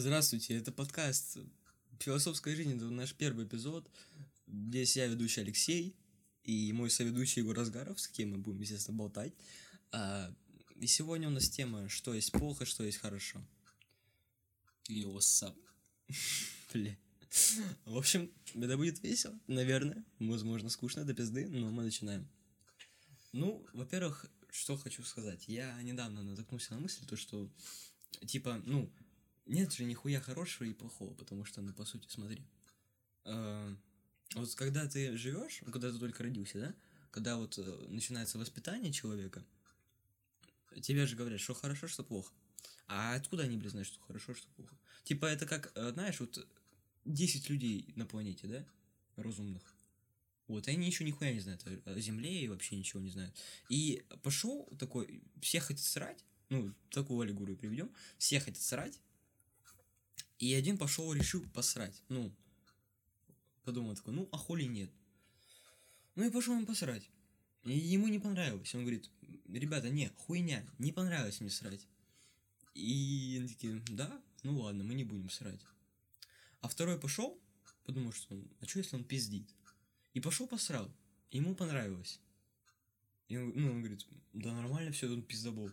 Здравствуйте, это подкаст «Философская жизнь», это наш первый эпизод. Здесь я ведущий Алексей и мой соведущий Егор Разгаров, с кем мы будем, естественно, болтать. А, и сегодня у нас тема «Что есть плохо, что есть хорошо». Up? Бля. В общем, это будет весело, наверное. Возможно, скучно до пизды, но мы начинаем. Ну, во-первых, что хочу сказать. Я недавно натолкнулся на мысль, то что, типа, ну, нет же нихуя хорошего и плохого, потому что, ну, по сути, смотри. э, вот когда ты живешь, ну, когда ты только родился, да, когда вот э, начинается воспитание человека, тебе же говорят, что хорошо, что плохо. А откуда они, блин, знают, что хорошо, что плохо? Типа, это как, э, знаешь, вот 10 людей на планете, да, разумных. Вот, и они еще нихуя не знают о Земле и вообще ничего не знают. И пошел такой, все хотят срать, ну, такую аллегорию приведем, все хотят срать, и один пошел решил посрать. Ну, подумал такой, ну, а хули нет. Ну и пошел он посрать. И ему не понравилось. Он говорит, ребята, не, хуйня, не понравилось мне срать. И они такие, да, ну ладно, мы не будем срать. А второй пошел, подумал, что он, а что если он пиздит? И пошел посрал. Ему понравилось. И он, ну, он говорит, да нормально все, он пиздобол.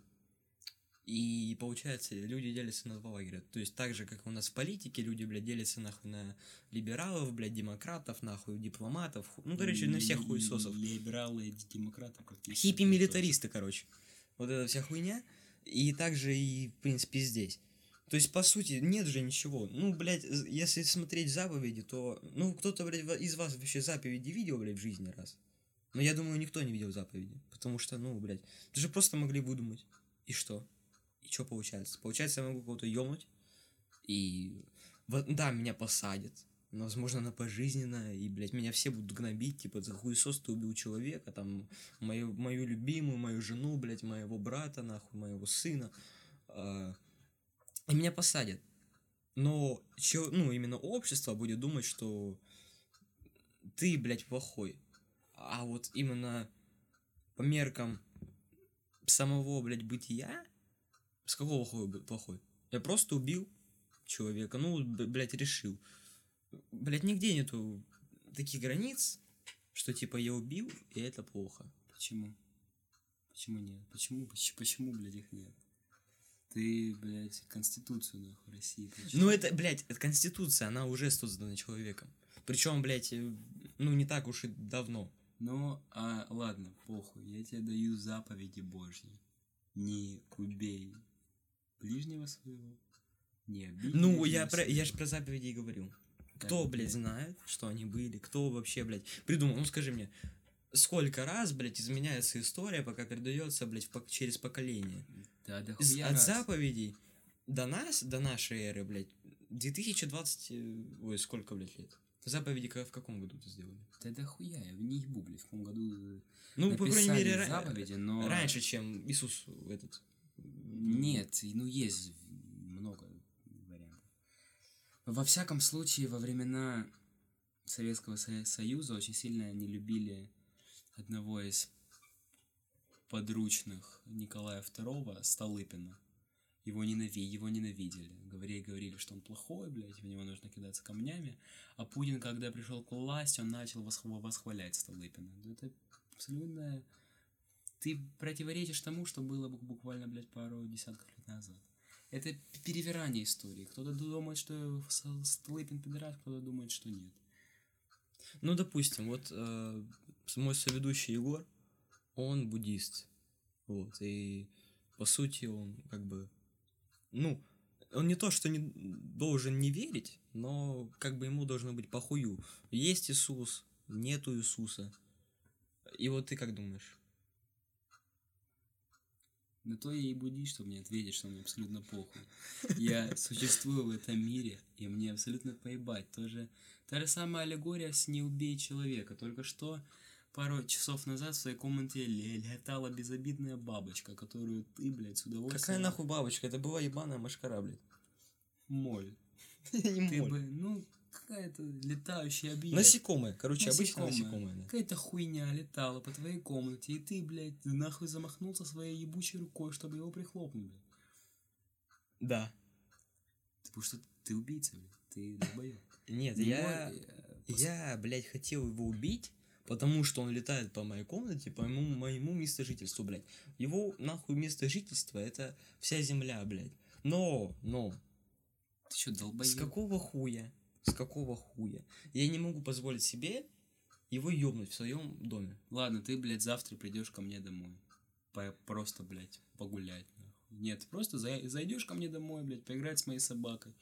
И получается, люди делятся на два лагеря. То есть так же, как у нас в политике, люди, блядь, делятся нахуй на либералов, блядь, демократов, нахуй, дипломатов. ху- Ну, короче, на всех хуесосов. Либералы и демократы практически. Хиппи-милитаристы, короче. Вот эта вся хуйня. И также и, в принципе, здесь. То есть, по сути, нет же ничего. Ну, блядь, если смотреть заповеди, то... Ну, кто-то, блядь, из вас вообще заповеди видел, блядь, в жизни раз? Но я думаю, никто не видел заповеди. Потому что, ну, блядь, ты же просто могли выдумать. И что? И что получается? Получается, я могу кого-то ёбнуть. И... вот, да, меня посадят. но, Возможно, на пожизненно. И, блядь, меня все будут гнобить. Типа, за хуесос ты убил человека. Там, мою, мою любимую, мою жену, блядь, моего брата, нахуй, моего сына. А, и меня посадят. Но, чё, ну, именно общество будет думать, что ты, блядь, плохой. А вот именно по меркам самого, блядь, бытия, с какого хуя плохой? Я просто убил человека, ну, блядь, решил. Блядь, нигде нету таких границ, что типа я убил, и это плохо. Почему? Почему нет? Почему, почему, почему, блядь, их нет? Ты, блядь, Конституцию, нахуй, России прочитай. Ну, это, блядь, это конституция, она уже создана человеком. Причем, блядь, э, ну, не так уж и давно. Ну, а, ладно, похуй, я тебе даю заповеди Божьи. Не убей ближнего своего, не обидь Ну, я, про, я же про заповеди и говорю. Кто, блядь, знает, что они были? Кто вообще, блядь, придумал? Ну, скажи мне, сколько раз, блядь, изменяется история, пока передается, блядь, в пок- через поколение? Да, да хуя от раз. заповедей до нас, до нашей эры, блядь, 2020... э, Ой, сколько, блядь, лет? Заповеди в каком году ты сделали? Да да хуя, я в не ебу, блядь, в каком году Ну, по крайней мере, заповеди, но... раньше, чем Иисус этот. Нет, ну есть много вариантов. Во всяком случае, во времена Советского Со- Союза очень сильно не любили одного из подручных Николая II, Столыпина. Его, ненави... его ненавидели. Говорили, говорили, что он плохой, блядь, в него нужно кидаться камнями. А Путин, когда пришел к власти, он начал восх- восхвалять Столыпина. Это абсолютно... Ты противоречишь тому, что было бу- буквально, блядь, пару десятков лет назад. Это перевирание истории. Кто-то думает, что Столыпин пидорас, кто-то думает, что нет. Ну, допустим, вот э, мой соведущий Егор, он буддист. Вот, и по сути он как бы, ну, он не то, что не должен не верить, но как бы ему должно быть похую. Есть Иисус, нету Иисуса. И вот ты как думаешь? На то я и буддист, чтобы мне ответить, что мне абсолютно похуй. Я существую в этом мире, и мне абсолютно поебать. Тоже та же самая аллегория с «не убей человека». Только что пару часов назад в своей комнате ле- летала безобидная бабочка, которую ты, блядь, с удовольствием... Какая нахуй бабочка? Это была ебаная машкара, блядь. Моль. Не Ты моль. бы, ну, какая-то летающая обида. Насекомое, короче, Насекомое. насекомое. да. Какая-то хуйня летала по твоей комнате, и ты, блядь, нахуй замахнулся своей ебучей рукой, чтобы его прихлопнуть, блядь. Да. Потому что ты убийца, блядь. Ты долбоёб. Нет, Не я... э, Я, блядь, хотел его убить, потому что он летает по моей комнате, по моему, моему месту жительства, блядь. Его, нахуй, место жительства, это вся земля, блядь. Но, но, Ты что, с долбоёб? какого хуя, с какого хуя я не могу позволить себе его ёбнуть в своем доме? Ладно, ты, блядь, завтра придешь ко мне домой. По- просто, блядь, погулять. нахуй. Нет, просто зайдешь ко мне домой, блядь, поиграть с моей собакой.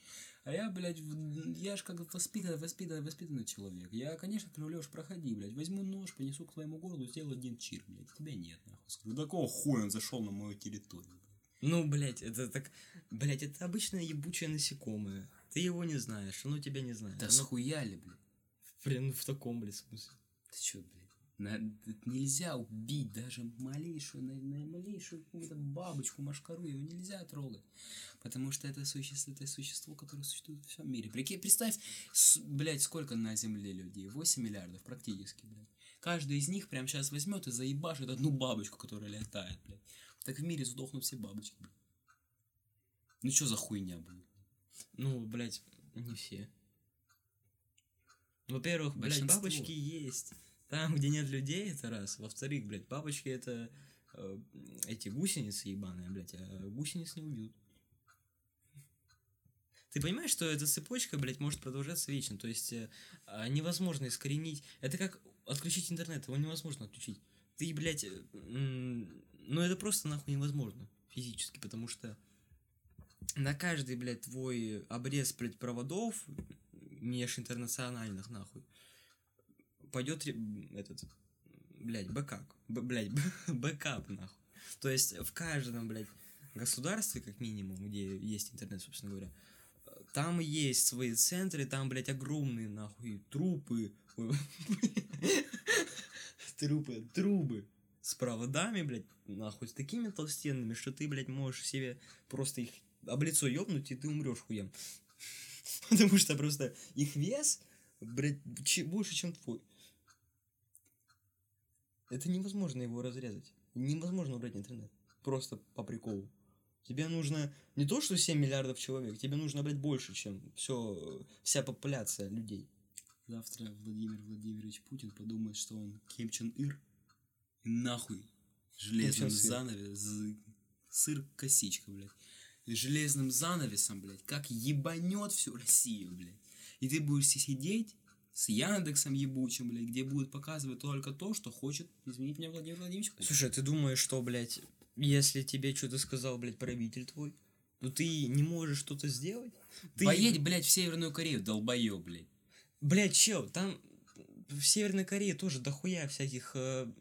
А я, блядь, в- я ж как воспитанный, воспитанный, воспитанный человек. Я, конечно, говорю, Лёш, проходи, блядь, возьму нож, принесу к твоему городу, сделаю один чир, блядь. Тебя нет, нахуй. Скажу, да какого хуя он зашел на мою территорию? Ну, блядь, это так... Блядь, это обычное ебучее насекомое. Ты его не знаешь, оно тебя не знает. Да Оно, схуяли, блин, ну в таком, блядь, смысле. Ты чё, блядь? На- нельзя убить даже малейшую, на, на малейшую какую-то бабочку, машкару, его нельзя трогать. Потому что это существо, это существо, которое существует во всем мире. Прикинь, представь, с- блядь, сколько на Земле людей? 8 миллиардов практически, блядь. Каждый из них прямо сейчас возьмет и заебашит одну бабочку, которая летает, блядь. Так в мире сдохнут все бабочки, блядь. Ну что за хуйня, блядь? Ну, блядь, не все. Во-первых, блядь, Большинство. бабочки есть. Там, где нет людей, это раз. Во-вторых, блядь, бабочки это э, эти гусеницы ебаные, блядь, а гусениц не убьют. Ты понимаешь, что эта цепочка, блядь, может продолжаться вечно? То есть э, а, невозможно искоренить. Это как отключить интернет, его невозможно отключить. Ты, блядь, э, м, ну это просто нахуй невозможно физически, потому что на каждый, блядь, твой обрез, блядь, проводов межинтернациональных, нахуй, пойдет этот, блядь, backup, блядь, backup, нахуй. То есть в каждом, блядь, государстве, как минимум, где есть интернет, собственно говоря, там есть свои центры, там, блядь, огромные, нахуй, трупы, трупы, трубы с проводами, блядь, нахуй, с такими толстенными, что ты, блядь, можешь себе просто их об лицо ёбнуть, и ты умрешь хуем. Потому что просто их вес, блядь, больше, чем твой. Это невозможно его разрезать. Невозможно убрать интернет. Просто по приколу. Тебе нужно не то, что 7 миллиардов человек, тебе нужно, блядь, больше, чем все, вся популяция людей. Завтра Владимир Владимирович Путин подумает, что он Ким Чен Ир. И нахуй. Железным Чен Сыр. занавесом. Сыр косичка, блядь. Железным занавесом, блядь, как ебанет всю Россию, блядь. И ты будешь си- сидеть с Яндексом ебучим, блядь, где будет показывать только то, что хочет, извините меня, Владимир Владимирович Путин. Слушай, а ты думаешь, что, блядь, если тебе что-то сказал, блядь, правитель твой, то ты не можешь что-то сделать? Ты, Поедь, блядь, в Северную Корею, долбоёб, блядь. Блядь, чел, там в Северной Корее тоже дохуя всяких э,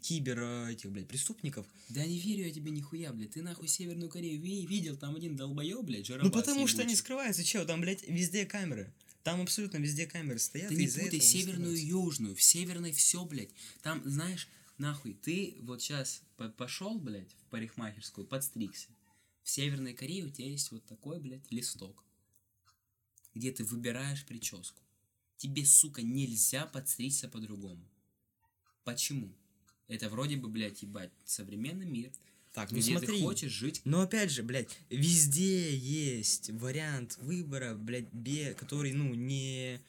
кибер э, этих, блядь, преступников. Да не верю я тебе нихуя, блядь. Ты нахуй Северную Корею ви- видел, там один долбоёб, блядь, Ну потому что они скрываются, чел, там, блядь, везде камеры. Там абсолютно везде камеры стоят. Ты не путай северную и южную. В северной все, блядь. Там, знаешь, нахуй, ты вот сейчас пошел, блядь, в парикмахерскую, подстригся. В Северной Корее у тебя есть вот такой, блядь, листок, где ты выбираешь прическу. Тебе, сука, нельзя подстричься по-другому. Почему? Это вроде бы, блядь, ебать, современный мир, Так, ну где смотри. ты хочешь жить Но опять же, блядь, везде есть вариант выбора, блядь, бе, который, ну, не...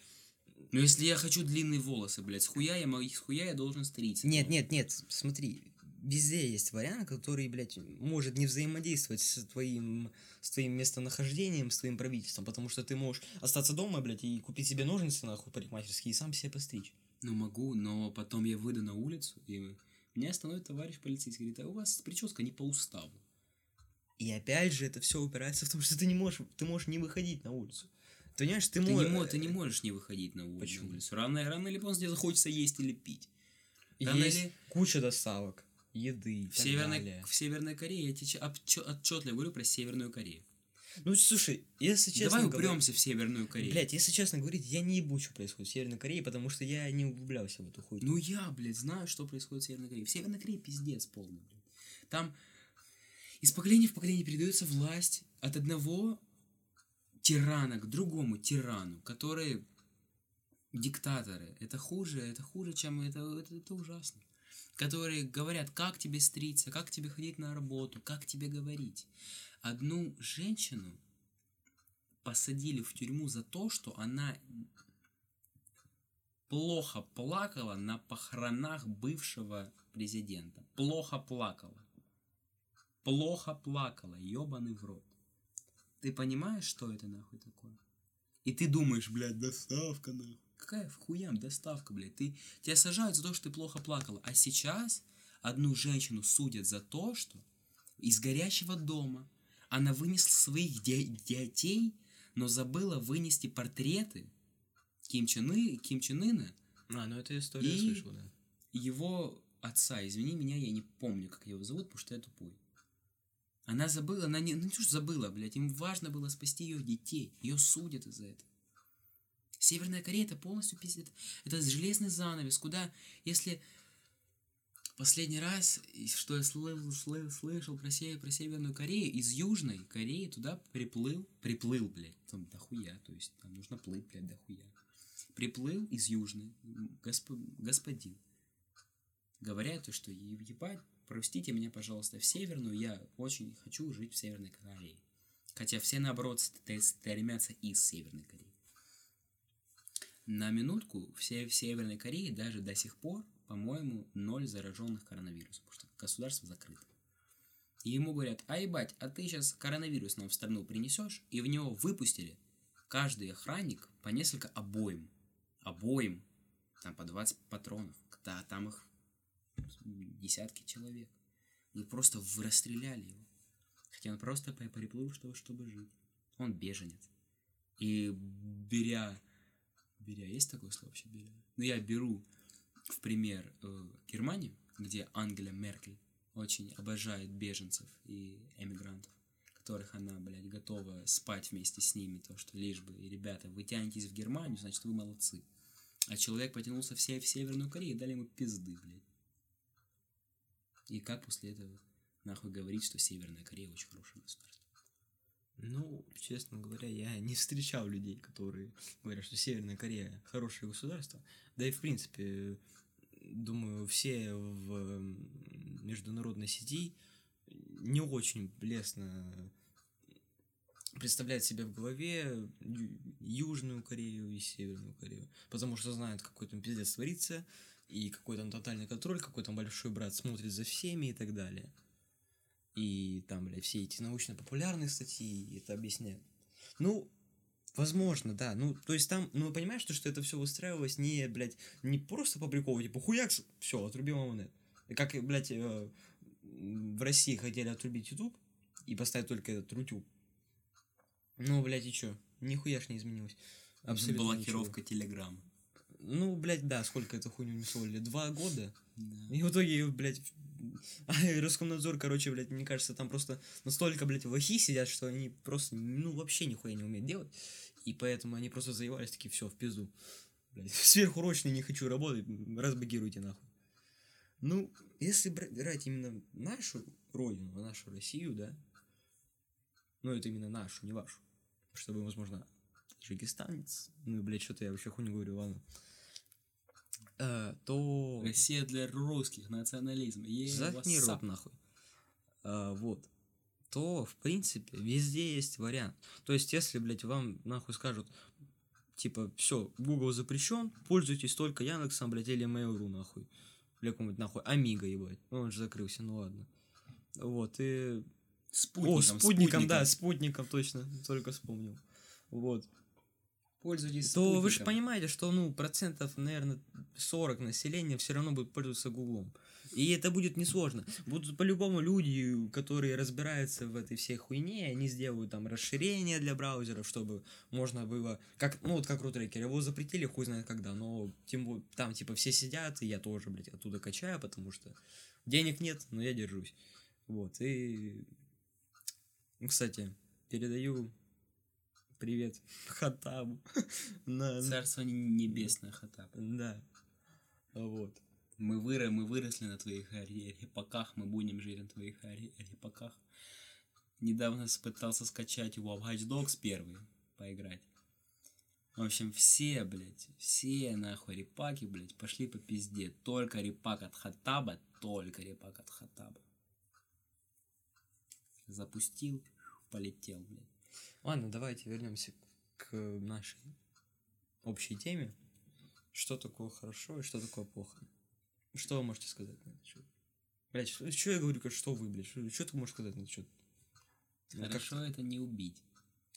Ну, если я хочу длинные волосы, блядь, с хуя я, могу- с хуя я должен стричься. Нет, нет, нет, смотри, везде есть вариант, который, блядь, может не взаимодействовать с твоим, с твоим местонахождением, с твоим правительством, потому что ты можешь остаться дома, блядь, и купить себе ножницы, нахуй, парикмахерские, и сам себе постричь. Ну, могу, но потом я выйду на улицу, и меня остановит товарищ полицейский, говорит, а у вас прическа не по уставу. И опять же, это все упирается в том, что ты не можешь, ты можешь не выходить на улицу. Ты понимаешь, ты, Ты, мо- не, ты не можешь не выходить на улицу. Почему? улицу. Рано, рано или поздно тебе захочется есть или пить. Рано есть или- куча доставок, еды В Северной, далее. в Северной Корее я тебе отчетливо говорю про Северную Корею. Ну, слушай, если честно Давай говоря- упремся в Северную Корею. Блять, если честно говорить, я не ебу, что происходит в Северной Корее, потому что я не углублялся в эту хуйню. Ну я, блядь, знаю, что происходит в Северной Корее. В Северной Корее пиздец полный, блядь. Там из поколения в поколение передается власть от одного тирана к другому тирану, которые диктаторы. Это хуже, это хуже, чем это, это, это ужасно. Которые говорят, как тебе стриться, как тебе ходить на работу, как тебе говорить. Одну женщину посадили в тюрьму за то, что она плохо плакала на похоронах бывшего президента. Плохо плакала. Плохо плакала, ебаный в рот. Ты понимаешь, что это нахуй такое? И ты думаешь, блядь, доставка нахуй. Какая в хуям доставка, блядь? Ты, тебя сажают за то, что ты плохо плакала. А сейчас одну женщину судят за то, что из горящего дома она вынесла своих де- детей, но забыла вынести портреты Ким Чен, Ким Чен Ына А, ну эту историю я И- слышал, да. его отца, извини меня, я не помню, как его зовут, потому что я тупой. Она забыла, она не, ну что забыла, блядь, им важно было спасти ее детей, ее судят из-за этого. Северная Корея это полностью пиздец, это железный занавес, куда, если последний раз, что я слышал, слышал, слышал про, Се- про Северную Корею, из Южной Кореи туда приплыл, приплыл, блядь, там дохуя, то есть там нужно плыть, блядь, дохуя. Приплыл из Южной госп- господин, говоря то, что «Е- ебать, простите меня, пожалуйста, в Северную, я очень хочу жить в Северной Корее. Хотя все, наоборот, ст- стремятся из Северной Кореи. На минутку все в Северной Корее даже до сих пор, по-моему, ноль зараженных коронавирусом, потому что государство закрыто. И ему говорят, а ебать, а ты сейчас коронавирус нам в страну принесешь, и в него выпустили каждый охранник по несколько обоим. Обоим. Там по 20 патронов. Да, там их десятки человек. И просто расстреляли его. Хотя он просто приплыл, чтобы, чтобы жить. Он беженец. И беря... Беря, есть такое слово вообще беря? Ну, я беру в пример э, Германию, где Ангела Меркель очень обожает беженцев и эмигрантов, которых она, блядь, готова спать вместе с ними, то, что лишь бы, и, ребята, вы тянетесь в Германию, значит, вы молодцы. А человек потянулся в, се- в Северную Корею дали ему пизды, блядь. И как после этого нахуй говорить, что Северная Корея очень хорошее государство? Ну, честно говоря, я не встречал людей, которые говорят, что Северная Корея хорошее государство. Да и, в принципе, думаю, все в международной сети не очень лестно представляют себе в голове Южную Корею и Северную Корею, потому что знают, какой там пиздец творится, и какой там тотальный контроль, какой там большой брат смотрит за всеми и так далее. И там, блядь, все эти научно-популярные статьи это объясняют. Ну, возможно, да. Ну, то есть там, ну, понимаешь, что, что это все выстраивалось не, блядь, не просто по приколу, типа, хуякс, все, отрубил монет. Как, блядь, э, в России хотели отрубить YouTube и поставить только этот Рутюб. Ну, блядь, и чё? Нихуя ж не изменилось. Абсолютно Блокировка Телеграма. Ну, блядь, да, сколько это хуйню не солили? Два года? Да. И в итоге, блядь, Роскомнадзор, короче, блядь, мне кажется, там просто настолько, блядь, лохи сидят, что они просто, ну, вообще нихуя не умеют делать. И поэтому они просто заевались такие, все, в пизду. Блядь, сверхурочный не хочу работать, разбагируйте нахуй. Ну, если бра- брать именно нашу родину, нашу Россию, да, ну, это именно нашу, не вашу, чтобы, возможно, таджикистанец, ну, блядь, что-то я вообще хуйню говорю, ладно, Э, то... Россия для русских, национализм. What's рот нахуй. А, вот. То, в принципе, везде есть вариант. То есть, если, блядь, вам нахуй скажут, типа, все, Google запрещен, пользуйтесь только Яндексом, блядь, или Mail.ru, нахуй. Или нахуй, Амиго, ебать. Ну, он же закрылся, ну ладно. Вот, и... Спутником, О, спутником, да, спутником, точно, только вспомнил. Вот. Пользуйтесь То вы же понимаете, что, ну, процентов, наверное, 40 населения все равно будут пользоваться Гуглом. И это будет несложно. Будут по-любому люди, которые разбираются в этой всей хуйне, они сделают там расширение для браузеров, чтобы можно было, как, ну, вот как рутрекер, его запретили хуй знает когда, но тем там, типа, все сидят, и я тоже, блядь, оттуда качаю, потому что денег нет, но я держусь. Вот, и... Кстати, передаю привет Хатабу. На- Царство небесное, Хатаб. Да. Вот. Мы, выро... мы выросли на твоих репаках, мы будем жить на твоих репаках. Недавно пытался скачать его Watch Dogs первый, поиграть. В общем, все, блядь, все нахуй репаки, блядь, пошли по пизде. Только репак от Хатаба, только репак от Хатаба. Запустил, полетел, блядь. Ладно, давайте вернемся к нашей общей теме. Что такое хорошо и что такое плохо? Что вы можете сказать на этот счет? Блять, что, что я говорю, как что вы, блядь? Что, что ты можешь сказать на этот счет? Ну, Хорошо это не убить.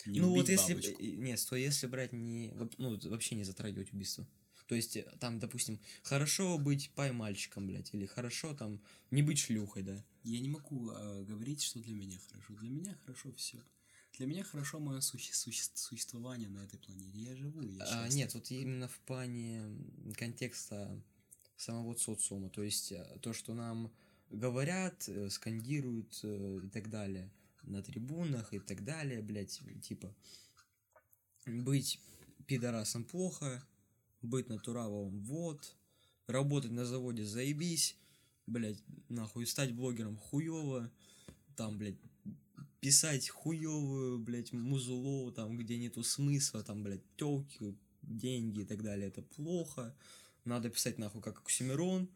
Не ну убить вот если... бабочку. э, Нет, сто если брать не... Ну, вообще не затрагивать убийство. То есть, э, там, допустим, хорошо быть пай-мальчиком, блядь, или хорошо там не быть шлюхой, да. Я не могу а, говорить, что для меня хорошо. Для меня хорошо все. Для меня хорошо мое суще- суще- существование на этой планете. Я живу, я А, счастлив. нет, вот именно в плане контекста самого социума, то есть э, то, что нам говорят, э, скандируют э, и так далее на трибунах и так далее, блядь, типа быть пидорасом плохо, быть натуралом вот, работать на заводе заебись, блядь, нахуй, стать блогером хуёво, там, блядь, писать хуёвую, блядь, музло, там, где нету смысла, там, блядь, тёлки, деньги и так далее, это плохо. Надо писать, нахуй, как Оксимирон.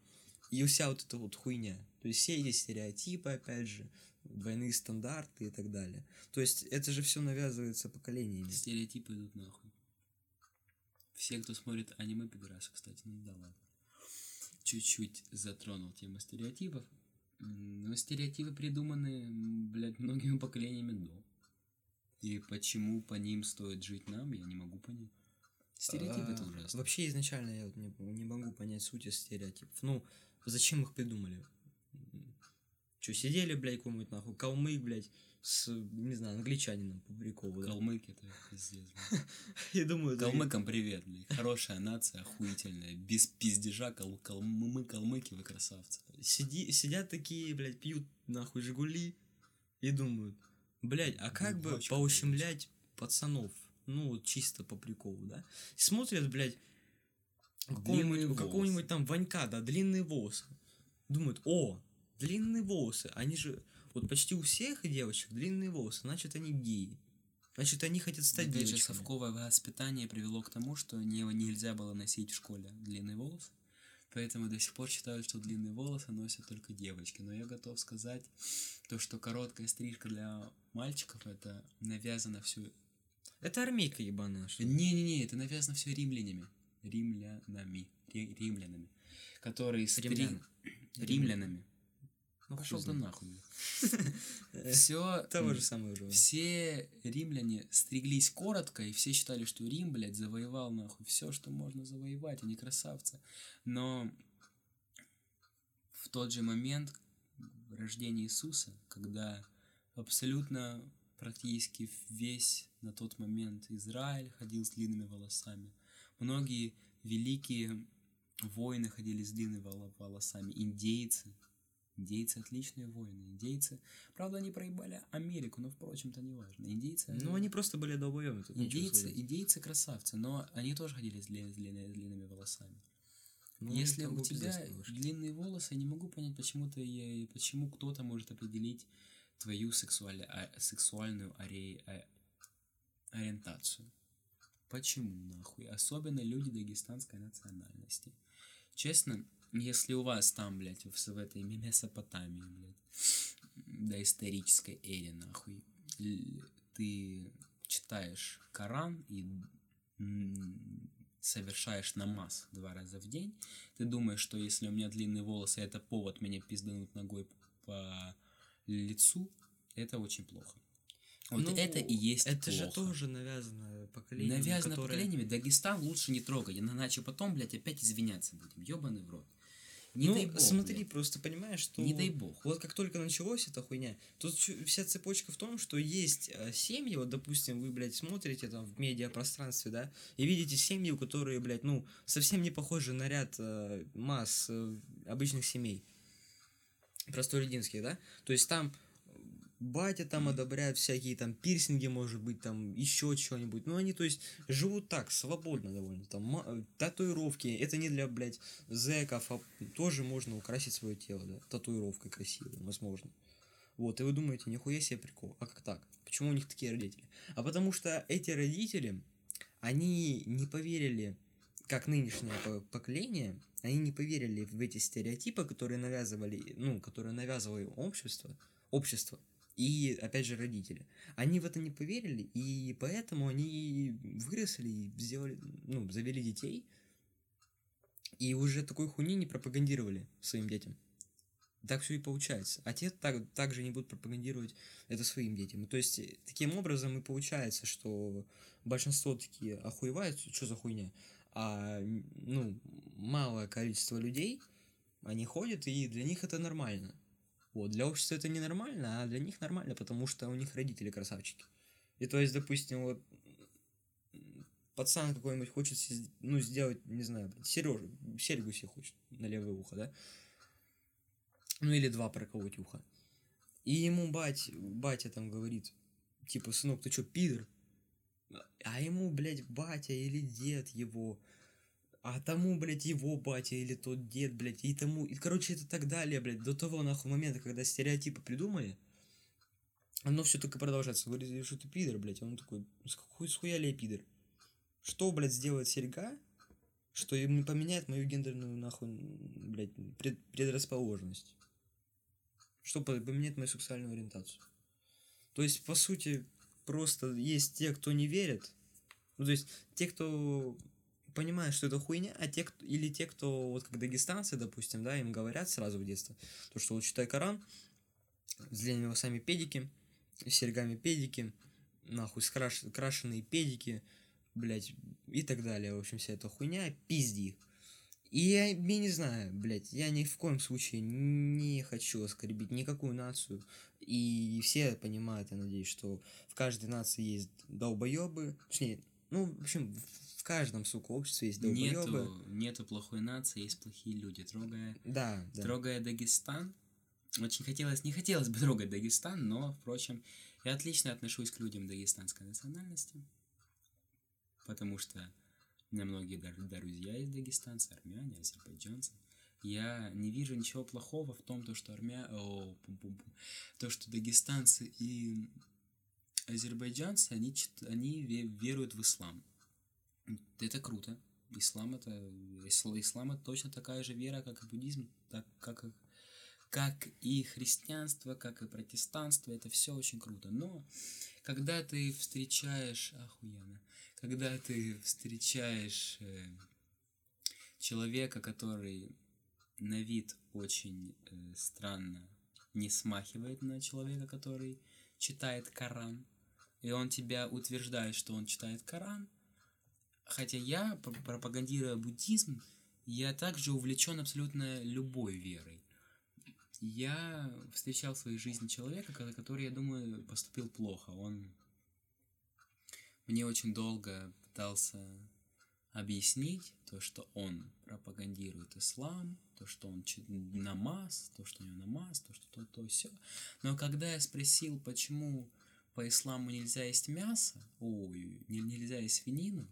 И вся вот эта вот хуйня. То есть все эти стереотипы, опять же, двойные стандарты и так далее. То есть это же все навязывается поколениями. Стереотипы идут нахуй. Все, кто смотрит аниме, пидорасы, кстати, ну да ладно. Чуть-чуть затронул тему стереотипов. Но стереотипы придуманы, блядь, многими поколениями до. И почему по ним стоит жить нам, я не могу понять. Стереотипы это А, ужасно. Вообще изначально я вот не, не могу понять сути стереотипов. Ну, зачем их придумали? Че, сидели, блядь, какой-нибудь нахуй, калмык, блядь, с, не знаю, англичанином по приколу, да? Калмык это пиздец. Я думаю, Калмыкам привет, блядь. Хорошая нация, охуительная. Без пиздежа, калмы, калмыки, вы красавцы. Сиди, сидят такие, блядь, пьют нахуй Жигули и думают, блядь, а как бы поущемлять пацанов? Ну, вот чисто по приколу, да? Смотрят, блядь, какого-нибудь, там Ванька, да, длинные волосы. Думают, о, длинные волосы, они же, вот почти у всех девочек длинные волосы, значит, они геи. Значит, они хотят стать Опять же, девочками. совковое воспитание привело к тому, что не, нельзя было носить в школе длинные волосы. Поэтому до сих пор считают, что длинные волосы носят только девочки. Но я готов сказать, то, что короткая стрижка для мальчиков это навязано все. Это армейка ебаная. Не-не-не, это навязано все римлянами. Римлянами. Ри- римлянами. Которые стри... Римлян. Римлянами. Ну, Пошел ты нахуй. Все. Того же самого. Все римляне стриглись коротко, и все считали, что Рим, блядь, завоевал нахуй все, что можно завоевать, они красавцы. Но в тот же момент рождения Иисуса, когда абсолютно практически весь на тот момент Израиль ходил с длинными волосами, многие великие воины ходили с длинными воло- волосами, индейцы, Индейцы отличные воины. Индейцы, правда, они проебали Америку, но, впрочем-то, не важно. Индейцы... Ну, они просто были долбоёбы, Индейцы, индейцы красавцы, но они тоже ходили с длин- с длинными, длинными волосами. Ну, Если у тебя длинные волосы, я не могу понять, почему ты, почему кто-то может определить твою сексуаль- а- сексуальную оре- а- ориентацию. Почему, нахуй? Особенно люди дагестанской национальности. Честно, если у вас там, блядь, в, в этой Месопотамии, блядь, доисторической эре, нахуй, ты читаешь Коран и совершаешь намаз два раза в день, ты думаешь, что если у меня длинные волосы, это повод меня пиздануть ногой по лицу, это очень плохо. Вот Ну, это и есть Это же плохо. тоже навязано поколением, Навязано которое- поколениями. Дагестан лучше не трогать, иначе потом, блядь, опять извиняться будем. Ёбаный в рот. Не ну, дай бог, смотри, блядь. просто понимаешь, что... Не дай бог. Вот как только началось эта хуйня, тут вся цепочка в том, что есть э, семьи, вот, допустим, вы, блядь, смотрите там в медиапространстве, да, и видите семьи, у которые, блядь, ну, совсем не похожи на ряд э, масс э, обычных семей, простолюдинских, да, то есть там батя там одобряет всякие там пирсинги, может быть, там еще что-нибудь. Ну, они, то есть, живут так, свободно довольно. Там э, татуировки, это не для, блядь, зэков, а тоже можно украсить свое тело, да, татуировкой красивой, возможно. Вот, и вы думаете, нихуя себе прикол. А как так? Почему у них такие родители? А потому что эти родители, они не поверили, как нынешнее по- поколение, они не поверили в эти стереотипы, которые навязывали, ну, которые навязывало им общество, общество, и, опять же, родители. Они в это не поверили, и поэтому они выросли и сделали, ну, завели детей, и уже такой хуйни не пропагандировали своим детям. Так все и получается. А те так, также не будут пропагандировать это своим детям. То есть, таким образом и получается, что большинство такие охуевают, что за хуйня, а, ну, малое количество людей, они ходят, и для них это нормально. Вот, для общества это ненормально, а для них нормально, потому что у них родители красавчики. И то есть, допустим, вот пацан какой-нибудь хочет, ну, сделать, не знаю, Сережу, серьгу себе хочет на левое ухо, да? Ну, или два проколоть ухо. И ему бать, батя там говорит, типа, сынок, ты чё, пидор? А ему, блядь, батя или дед его а тому, блядь, его батя или тот дед, блядь, и тому, и, короче, это так далее, блядь, до того, нахуй, момента, когда стереотипы придумали, оно все только продолжается. Говорит, что ты пидор, блядь, он такой, с какой схуя ли я пидор? Что, блядь, сделает серьга, что им поменяет мою гендерную, нахуй, блядь, пред, предрасположенность? Что поменяет мою сексуальную ориентацию? То есть, по сути, просто есть те, кто не верит, ну, то есть, те, кто понимают, что это хуйня, а те, кто, или те, кто, вот как дагестанцы, допустим, да, им говорят сразу в детстве, то, что вот читай Коран, с длинными волосами педики, с серьгами педики, нахуй, скраш, крашеные педики, блядь, и так далее, в общем, вся эта хуйня, пизди И я, я не знаю, блядь, я ни в коем случае не хочу оскорбить никакую нацию. И все понимают, я надеюсь, что в каждой нации есть долбоебы. Точнее, ну, в общем, в каждом, сука, обществе есть долбоёбы. Нету, нету плохой нации, есть плохие люди. Трогая, да, да. трогая Дагестан, очень хотелось, не хотелось бы трогать Дагестан, но, впрочем, я отлично отношусь к людям дагестанской национальности, потому что у меня многие друзья из дагестанцы, армяне, азербайджанцы. Я не вижу ничего плохого в том, то, что армя... О, пум -пум -пум. то, что дагестанцы и азербайджанцы, они, они веруют в ислам. Это круто. Ислам это ислам это точно такая же вера, как и буддизм, так как как и христианство, как и протестанство, это все очень круто. Но когда ты встречаешь, охуенно, когда ты встречаешь э, человека, который на вид очень э, странно не смахивает на человека, который читает Коран, и он тебя утверждает, что он читает Коран, хотя я, пропагандируя буддизм, я также увлечен абсолютно любой верой. Я встречал в своей жизни человека, который, я думаю, поступил плохо. Он мне очень долго пытался объяснить то, что он пропагандирует ислам, то, что он намаз, то, что у него намаз, то, что то, то, все. Но когда я спросил, почему по исламу нельзя есть мясо, ой, нельзя есть свинину,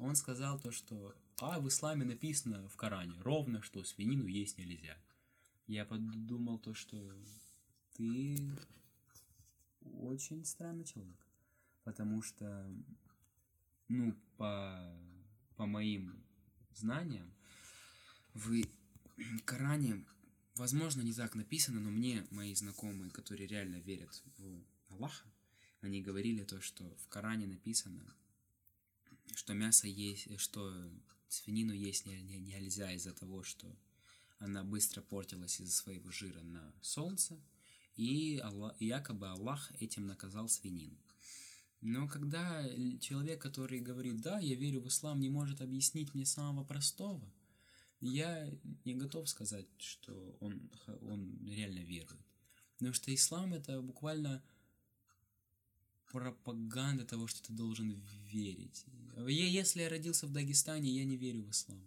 он сказал то, что а в исламе написано в Коране ровно, что свинину есть нельзя. Я подумал то, что ты очень странный человек. Потому что, ну, по, по моим знаниям, в Коране, возможно, не так написано, но мне мои знакомые, которые реально верят в Аллаха, они говорили то, что в Коране написано, что мясо есть, что свинину есть не, нельзя из-за того, что она быстро портилась из-за своего жира на солнце, и Аллах, якобы Аллах этим наказал свинину. Но когда человек, который говорит, да, я верю в ислам, не может объяснить мне самого простого, я не готов сказать, что он, он реально верует. Потому что ислам это буквально пропаганда того, что ты должен верить. Я, если я родился в Дагестане, я не верю в ислам.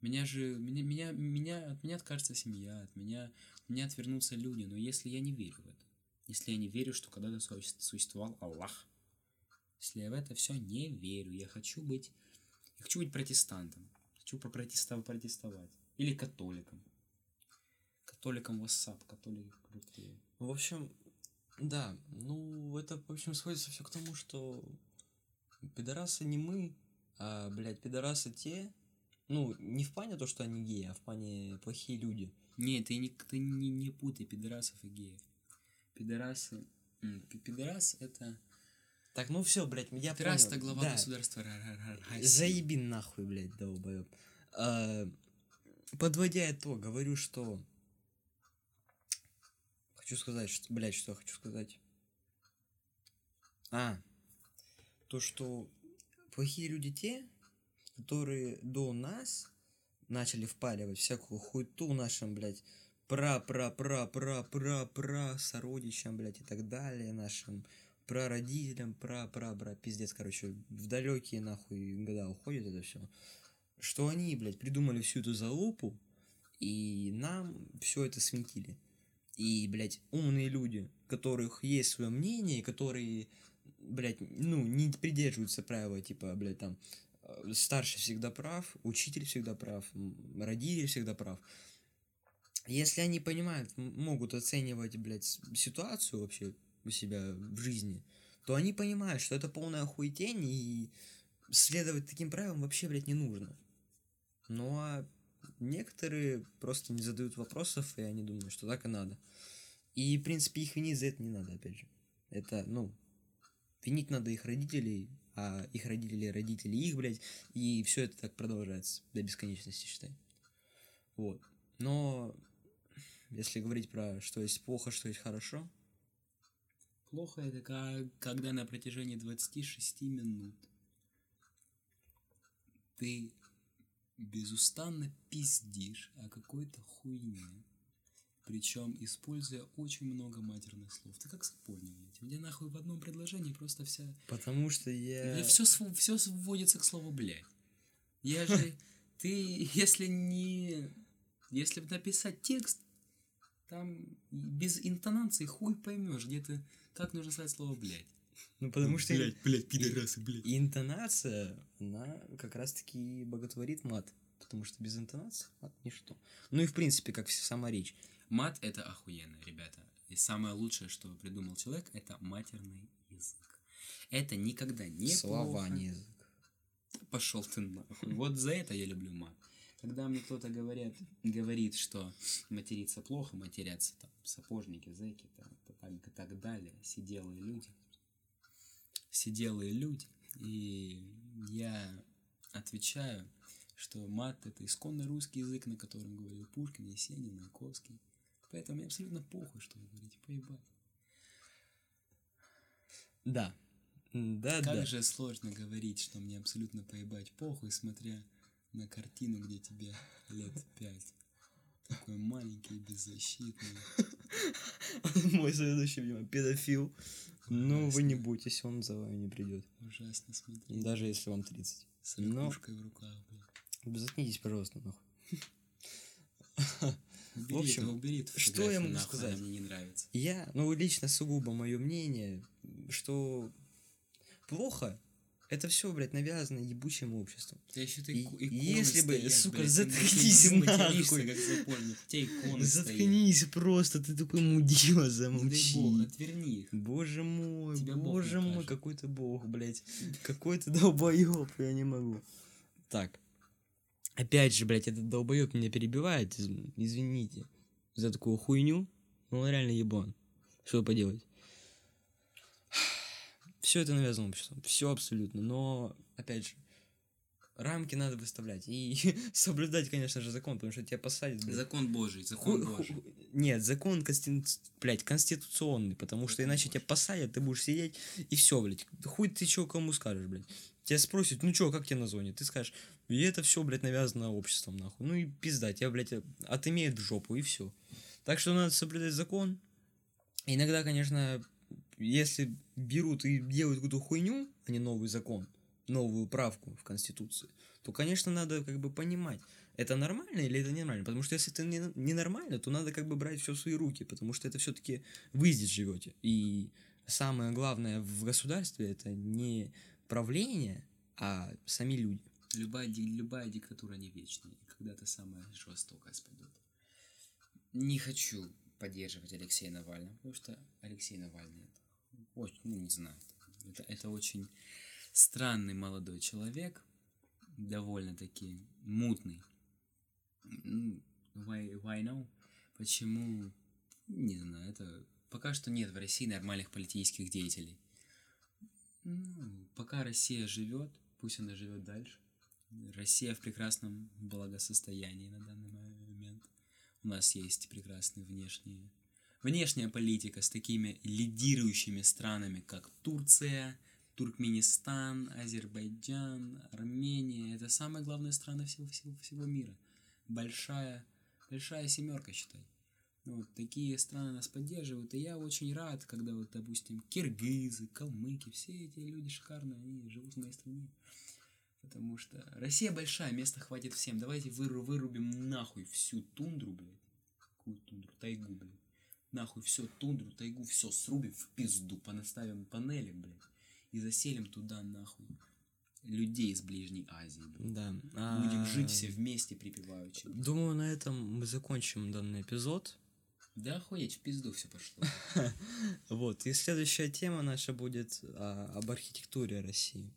Меня же, меня, меня, меня, от меня откажется семья, от меня, от меня отвернутся люди, но если я не верю в это, если я не верю, что когда-то существовал Аллах, если я в это все не верю, я хочу быть, я хочу быть протестантом, хочу попротестовать, протестовать, или католиком. Католиком WhatsApp, католик крутые. В общем, да, ну, это, в общем, сводится все к тому, что пидорасы не мы, а, блядь, пидорасы те, ну, не в плане то, что они геи, а в плане плохие люди. Не, ты не, ты не, не путай пидорасов и геев. Пидорасы... Пидорас это... Так, ну все, блядь, я Пидорас понял. это глава Да. государства. Заеби нахуй, блядь, долбоёб. А, подводя итог, говорю, что... Хочу сказать, что... Блядь, что хочу сказать? А, то, что плохие люди те, которые до нас начали впаривать всякую хуйту нашим, блядь, пра-пра-пра-пра-пра-пра сородичам, блядь, и так далее, нашим прародителям, пра-пра-пра, пиздец, короче, в далекие нахуй года уходит это все. Что они, блядь, придумали всю эту залупу, и нам все это свинтили. И, блядь, умные люди, у которых есть свое мнение, которые, блядь, ну, не придерживаются правила, типа, блядь, там, э, старший всегда прав, учитель всегда прав, родитель всегда прав. Если они понимают, могут оценивать, блядь, ситуацию вообще у себя в жизни, то они понимают, что это полная хуетень, и следовать таким правилам вообще, блядь, не нужно. Ну, а некоторые просто не задают вопросов, и они думают, что так и надо. И, в принципе, их винить за это не надо, опять же. Это, ну, винить надо их родителей, а их родители родители их, блядь, и все это так продолжается до бесконечности, считай. Вот. Но если говорить про что есть плохо, что есть хорошо, Плохо это ка- когда на протяжении 26 минут ты безустанно пиздишь о какой-то хуйне, причем используя очень много матерных слов. Ты как сапожник, блядь. У тебя нахуй в одном предложении просто вся... потому что я... Все, все сводится к слову «блядь». Я же... Ты, если не... Если написать текст, там без интонации хуй поймешь, где ты... Как нужно сказать слово «блядь». Ну, потому что... Блядь, блядь, пидорасы, блядь. И интонация, она как раз-таки боготворит мат. Потому что без интонации мат ничто. Ну и в принципе, как вся сама речь. Мат это охуенно, ребята. И самое лучшее, что придумал человек, это матерный язык. Это никогда не Слова, плохо. не язык. Пошел ты нахуй. Вот за это я люблю мат. Когда мне кто-то говорят, говорит, что материться плохо, матерятся там сапожники, зэки, там, так, и так далее, сиделые люди. Сиделые люди. И я отвечаю, что мат это исконно русский язык, на котором говорил Пушкин, Есенин, Маяковский. Поэтому мне абсолютно похуй, что вы говорите, поебать. Да. Да, Как да. же сложно говорить, что мне абсолютно поебать похуй, смотря на картину, где тебе лет пять. Такой маленький, беззащитный. Мой следующий, видимо, педофил. Ну, вы не бойтесь, он за вами не придет. Ужасно смотреть. Даже если вам 30. С но- в руках, блядь. Заткнитесь, пожалуйста, нахуй. Убери В общем, убери эту что я могу нахуй, сказать? Она мне не нравится. Я, ну, лично сугубо мое мнение, что плохо, это все, блядь, навязано ебучим обществом. Да еще ты И- и если бы, стоят, сука, блядь, заткнись нахуй. как. У тебя иконы стоят. Заткнись просто, ты такой мудила, замолчи. бог, отверни их. Боже мой, Тебя боже мой, накажет. какой ты бог, блядь. Какой ты долбоеб, я не могу. Так. Опять же, блядь, этот долбоеб меня перебивает. из- Извините за такую хуйню. Но он реально ебан. Что поделать? Все это навязано обществом. Все абсолютно. Но, опять же, рамки надо выставлять. И соблюдать, конечно же, закон, потому что тебя посадят. Закон Божий, закон Ху- ху- Божий. Нет, закон конститу... блядь, конституционный, потому что Закон иначе тебя посадят, ты будешь сидеть, и все, блядь. Хуй ты чё кому скажешь, блядь. Тебя спросят, ну чё, как тебе на зоне? Ты скажешь, и это все, блядь, навязано обществом, нахуй. Ну и пизда, тебя, блядь, отымеют в жопу, и все. Так что надо соблюдать закон. Иногда, конечно, если берут и делают какую-то хуйню, а не новый закон, новую правку в Конституции, то, конечно, надо как бы понимать, это нормально или это ненормально. Потому что если это не, ненормально, то надо как бы брать все в свои руки, потому что это все-таки вы здесь живете. И самое главное в государстве это не правление, а сами люди. Любая, любая диктатура не вечная, и когда-то самая жестокая спадет. Не хочу поддерживать Алексея Навального, потому что Алексей Навальный очень, ну не знаю, это, это очень странный молодой человек, довольно-таки мутный. Ну, Why, why now? Почему? Не знаю, это пока что нет в России нормальных политических деятелей. Ну, пока Россия живет, пусть она живет дальше. Россия в прекрасном благосостоянии на данный момент. У нас есть прекрасные внешние внешняя политика с такими лидирующими странами, как Турция, Туркменистан, Азербайджан, Армения. Это самые главные страны всего, всего, всего мира. Большая, большая семерка, считай. Ну, вот такие страны нас поддерживают, и я очень рад, когда вот, допустим, киргизы, калмыки, все эти люди шикарные, они живут в моей стране. Потому что Россия большая, места хватит всем. Давайте выру вырубим нахуй всю тундру, блядь. Какую тундру? Тайгу, блядь. Нахуй все тундру, тайгу, все срубим в пизду, понаставим панели, блядь. И заселим туда, нахуй, людей из Ближней Азии. Блядь. Да. Будем а, жить все вместе припеваючи. Думаю, на этом мы закончим данный эпизод. Да охуеть, в пизду все пошло. Вот. И следующая тема наша будет а, об архитектуре России.